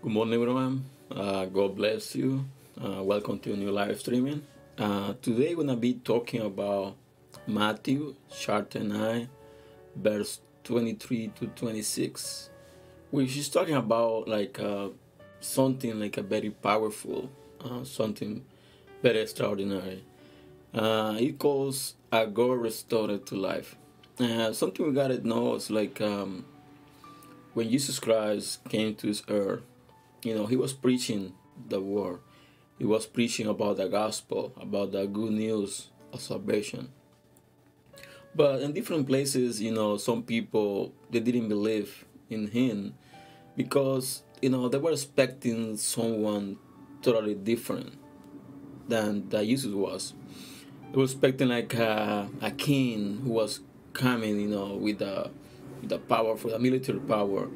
Good morning, everyone. Uh, God bless you. Uh, welcome to a new live streaming. Uh, today, we're gonna be talking about Matthew chapter nine, verse twenty-three to twenty-six, which is talking about like uh, something like a very powerful, uh, something very extraordinary. Uh, it calls a God restored to life. Something we gotta know is like um, when Jesus Christ came to this earth you know, he was preaching the word. He was preaching about the gospel, about the good news of salvation. But in different places, you know, some people they didn't believe in him because you know they were expecting someone totally different than that Jesus was. They were expecting like a, a king who was coming, you know, with the with the power for the military power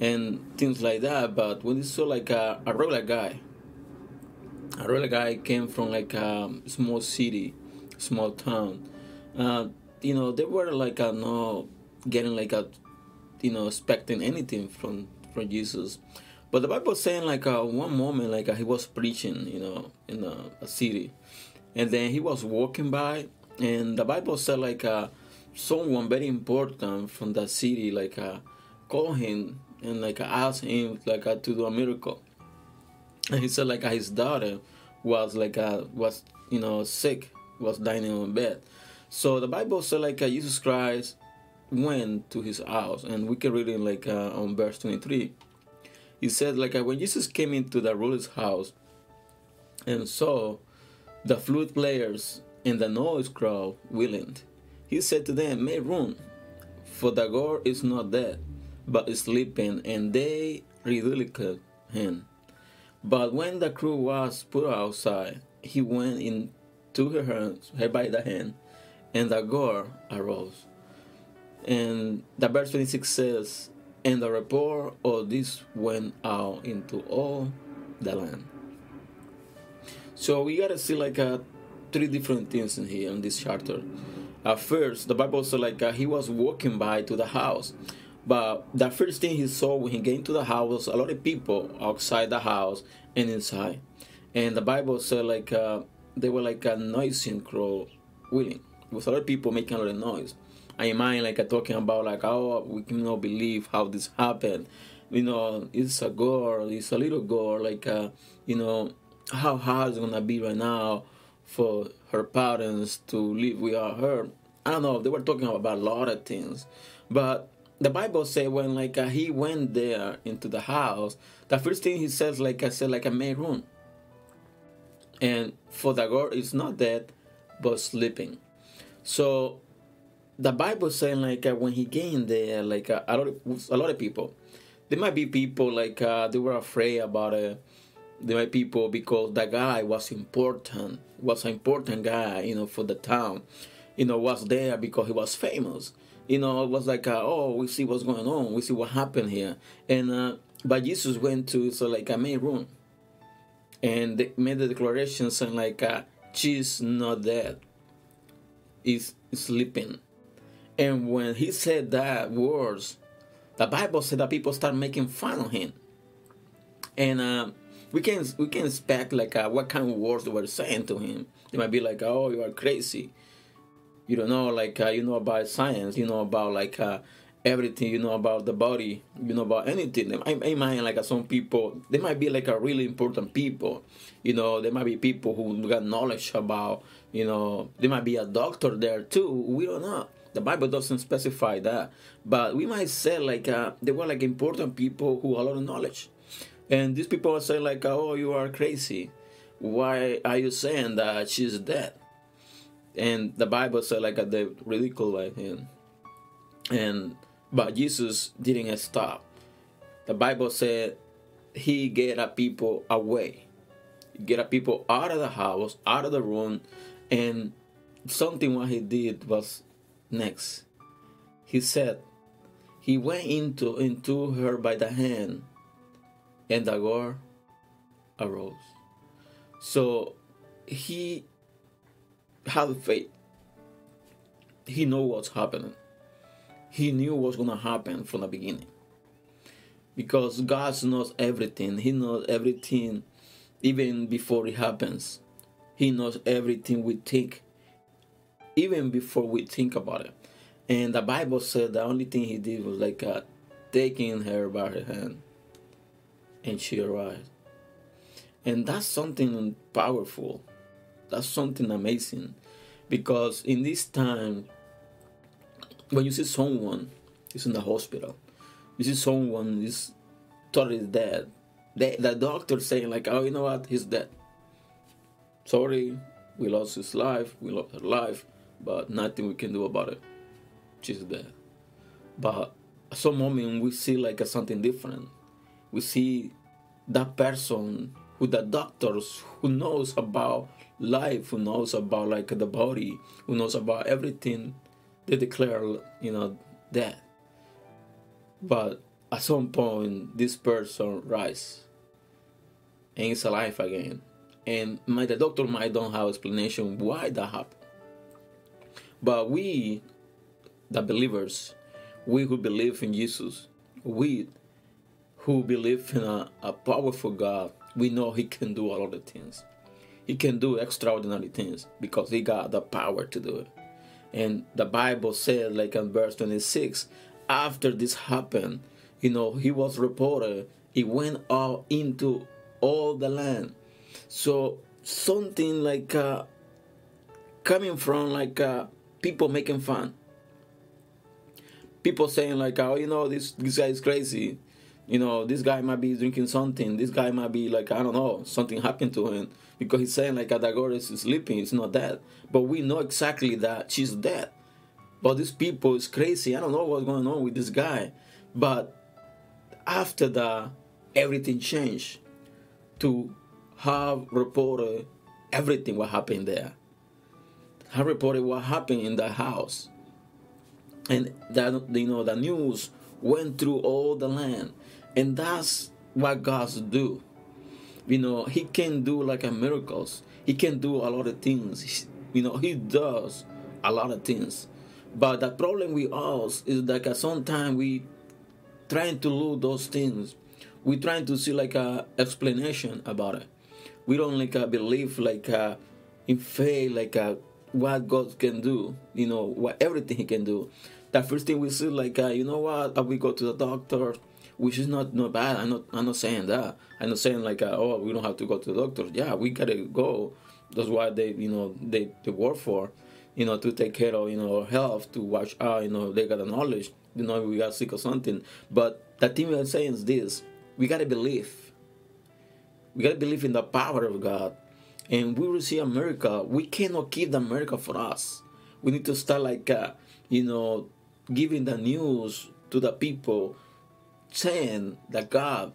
and things like that. But when you saw like a, a regular guy, a regular guy came from like a small city, small town, uh, you know, they were like a, no getting like a, you know, expecting anything from from Jesus. But the Bible saying like uh, one moment like uh, he was preaching, you know, in a, a, city, and then he was walking by, and the Bible said like uh, someone very important from that city like uh, called him and like I asked him like to do a miracle, and he said like his daughter was like uh, was you know sick, was dying in bed. So the Bible said like uh, Jesus Christ went to his house, and we can read it like uh, on verse twenty three. He said like uh, when Jesus came into the ruler's house and saw the flute players and the noise crowd willing, he said to them, "Make room, for the God is not dead." But sleeping, and they ridiculed him. But when the crew was put outside, he went in, took her hands, her by the hand, and the gore arose. And the verse 26 says, And the report of this went out into all the land. So we gotta see like uh, three different things in here in this chapter. At first, the Bible said like uh, he was walking by to the house, but the first thing he saw when he came to the house, a lot of people outside the house and inside. And the Bible said like uh, they were like a noisy crowd willing. With a lot of people making a lot of noise. I mind like talking about like oh we cannot believe how this happened. You know, it's a girl, it's a little girl, like uh, you know, how hard it's gonna be right now for her parents to live without her. I don't know, they were talking about a lot of things. But the Bible say when like uh, he went there into the house, the first thing he says like I said like a made room. And for the girl is not dead, but sleeping. So the Bible saying like uh, when he came there, like uh, a lot of, a lot of people, there might be people like uh, they were afraid about it. There might be people because the guy was important, was an important guy, you know, for the town, you know, was there because he was famous you know, it was like, uh, oh, we see what's going on, we see what happened here, and uh, but Jesus went to so like a main room, and they made the declaration saying like, uh, she's not dead, is sleeping, and when he said that words, the Bible said that people start making fun of him, and. Uh, we can we can expect like uh, what kind of words they were saying to him. They might be like, "Oh, you are crazy," you don't know like uh, you know about science you know about like uh, everything you know about the body you know about anything. I, I mind like uh, some people they might be like a really important people you know there might be people who got knowledge about you know there might be a doctor there too we don't know. The bible doesn't specify that but we might say like uh, they were like important people who have a lot of knowledge. And these people saying like oh you are crazy. Why are you saying that she's dead and the Bible said like they ridiculed him, and but Jesus didn't stop. The Bible said he get a people away, get a people out of the house, out of the room, and something what he did was next. He said he went into into her by the hand, and the girl arose. So he have faith. He know what's happening. He knew what's gonna happen from the beginning. because God knows everything. He knows everything even before it happens. He knows everything we think, even before we think about it. And the Bible said the only thing he did was like uh, taking her by her hand, and she arrived. And that's something powerful. That's something amazing, because in this time, when you see someone is in the hospital, you see someone is is dead, the, the doctor saying like, oh, you know what, he's dead. Sorry, we lost his life, we lost her life, but nothing we can do about it. She's dead. But at some moment we see like a, something different. We see that person who the doctors who knows about life, who knows about like the body, who knows about everything, they declare, you know, death. But at some point, this person rise and is alive again. And my, the doctor might don't have explanation why that happened. But we, the believers, we who believe in Jesus, we who believe in a, a powerful God, we know He can do a lot of things. He can do extraordinary things because He got the power to do it. And the Bible said, like in verse 26, after this happened, you know, he was reported, he went out into all the land. So something like uh, coming from like uh, people making fun. People saying like, oh, you know, this this guy is crazy. You know, this guy might be drinking something. This guy might be like, I don't know, something happened to him because he's saying like Adagoras is sleeping. It's not dead, but we know exactly that she's dead. But these people is crazy. I don't know what's going on with this guy, but after that, everything changed to have reported everything what happened there. Have reported what happened in the house. And that you know the news went through all the land. And that's what God do. You know, He can do like a miracles. He can do a lot of things. You know, He does a lot of things. But the problem with us is that sometimes we trying to lose those things. We're trying to see like a explanation about it. We don't like uh, believe like uh, in faith like uh, what God can do. You know what everything He can do. The first thing we see like uh, you know what we go to the doctor, which is not not bad. I'm not I'm not saying that. I'm not saying like uh, oh we don't have to go to the doctor. Yeah, we gotta go. That's why they you know they they work for you know, to take care of, you know, health, to watch out, you know, they got the knowledge you know we got sick or something. But the thing we're saying is this: we gotta believe. We gotta believe in the power of God, and we will see a miracle. We cannot keep the America for us. We need to start like, uh, you know, giving the news to the people, saying that God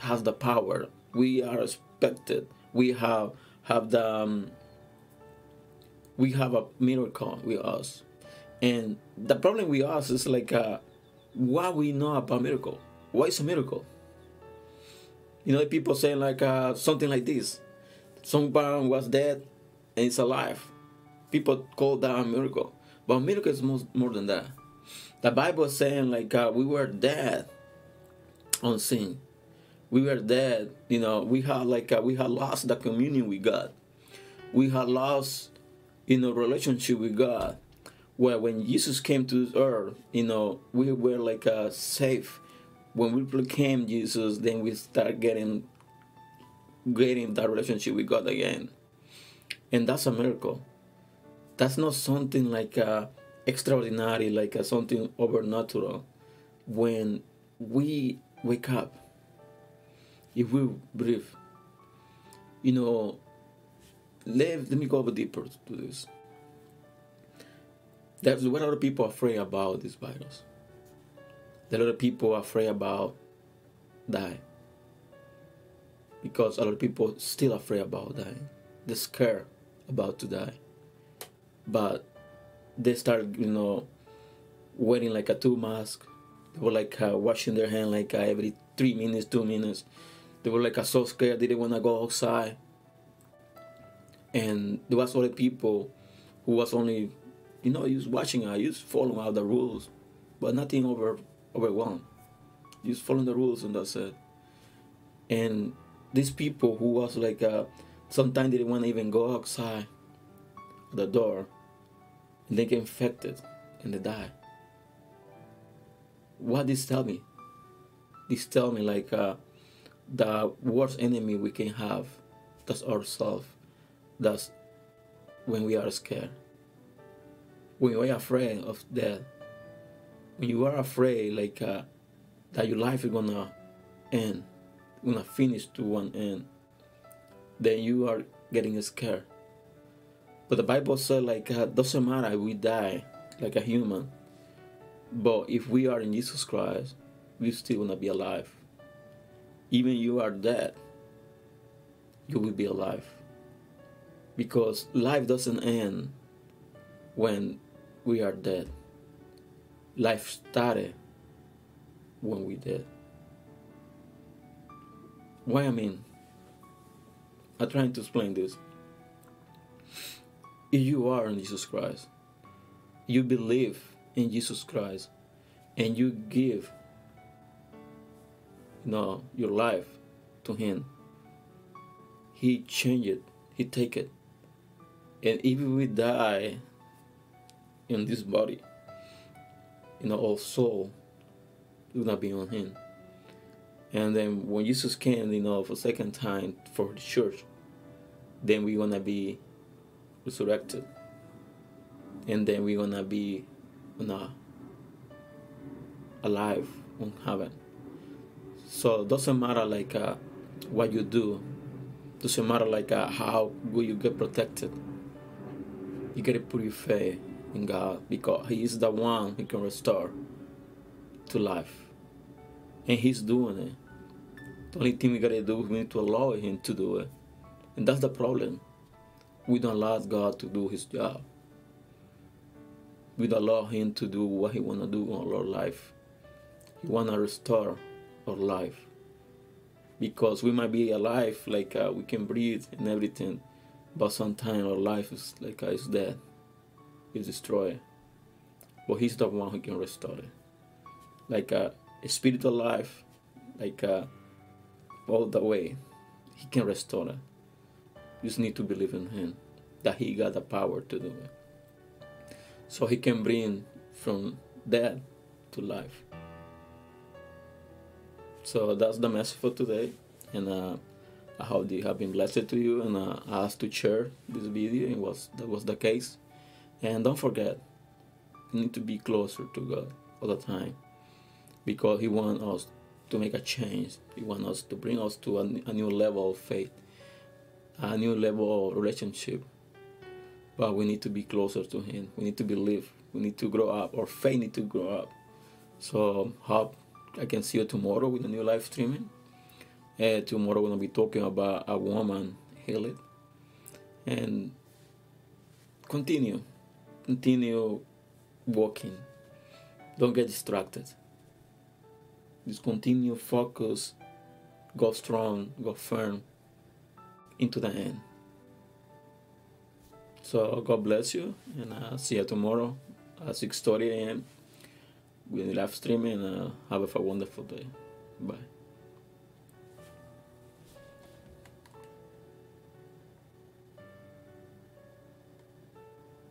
has the power. We are expected. We have have the um, we have a miracle with us. And the problem with us is like uh, what we know about miracle. What is a miracle? You know, people saying like uh, something like this: someone was dead and is alive. People call that a miracle, but a miracle is more, more than that. The Bible is saying like uh, we were dead on sin. We were dead. You know, we had like uh, we had lost the communion with God. We had lost, you know, relationship with God where when Jesus came to this earth, you know, we were like uh, safe. When we became Jesus, then we start getting getting that relationship with God again, and that's a miracle. That's not something like uh, extraordinary, like uh, something overnatural. When we wake up, if we breathe, you know, let, let me go a deeper to this That's what other people are afraid about this virus. A lot of people are afraid about dying. Because a lot of people still afraid about dying. They're scared about to die. But they start, you know, wearing like a two mask. Were like uh, washing their hand like uh, every three minutes, two minutes. They were like uh, so scared they didn't want to go outside. And there was other people who was only you know, was watching, I was following all the rules, but nothing over overwhelmed. just following the rules, and that's it. And these people who was like, uh, sometimes they didn't want to even go outside the door, and they get infected and they die. What this tell me? This tell me like uh, the worst enemy we can have, that's ourselves. That's when we are scared. When we are afraid of death. When you are afraid like uh, that your life is gonna end, gonna finish to one end, then you are getting scared. But the Bible said like uh, doesn't matter we die like a human, but if we are in Jesus Christ, we still gonna be alive. Even you are dead, you will be alive. Because life doesn't end when we are dead. Life started when we dead. Why I mean? I'm trying to explain this. If you are in Jesus Christ, you believe in Jesus Christ, and you give you know, your life to Him, He change it, He take it. And if we die in this body, you know, our soul will not be on Him. And then when Jesus came, you know, for second time for the church, then we're gonna be resurrected. And then we're gonna be you know, alive in heaven. So it doesn't matter like uh, what you do. it Doesn't matter like uh, how good you get protected. You gotta put your faith in God because He is the one who can restore to life, and He's doing it. The only thing we gotta do is we need to allow Him to do it, and that's the problem. We don't allow God to do His job. Don't allow Him to do what He wanna do in our life. He wanna restore our life because we might be alive, like uh, we can breathe and everything, but sometimes our life is like uh, it's dead, it's destroyed. But He's the one who can restore it, like uh, a spiritual life, like uh, all the way. He can restore it. You just need to believe in Him that He got the power to do it. So He can bring from death to life. So that's the message for today, and uh, I hope they have been blessed to you. And uh, I asked to share this video, It was that was the case. And don't forget, you need to be closer to God all the time, because He wants us to make a change. He wants us to bring us to a, a new level of faith, a new level of relationship. But we need to be closer to Him. We need to believe. We need to grow up. Our faith need to grow up. So hope I can see you tomorrow with a new live streaming. Uh, tomorrow we're gonna be talking about a woman healed, and continue, continue walking. Don't get distracted. Just continue, focus, go strong, go firm into the end. So God bless you, and I'll see you tomorrow at 6:30 a.m. with live streaming. Uh, have a wonderful day. Bye.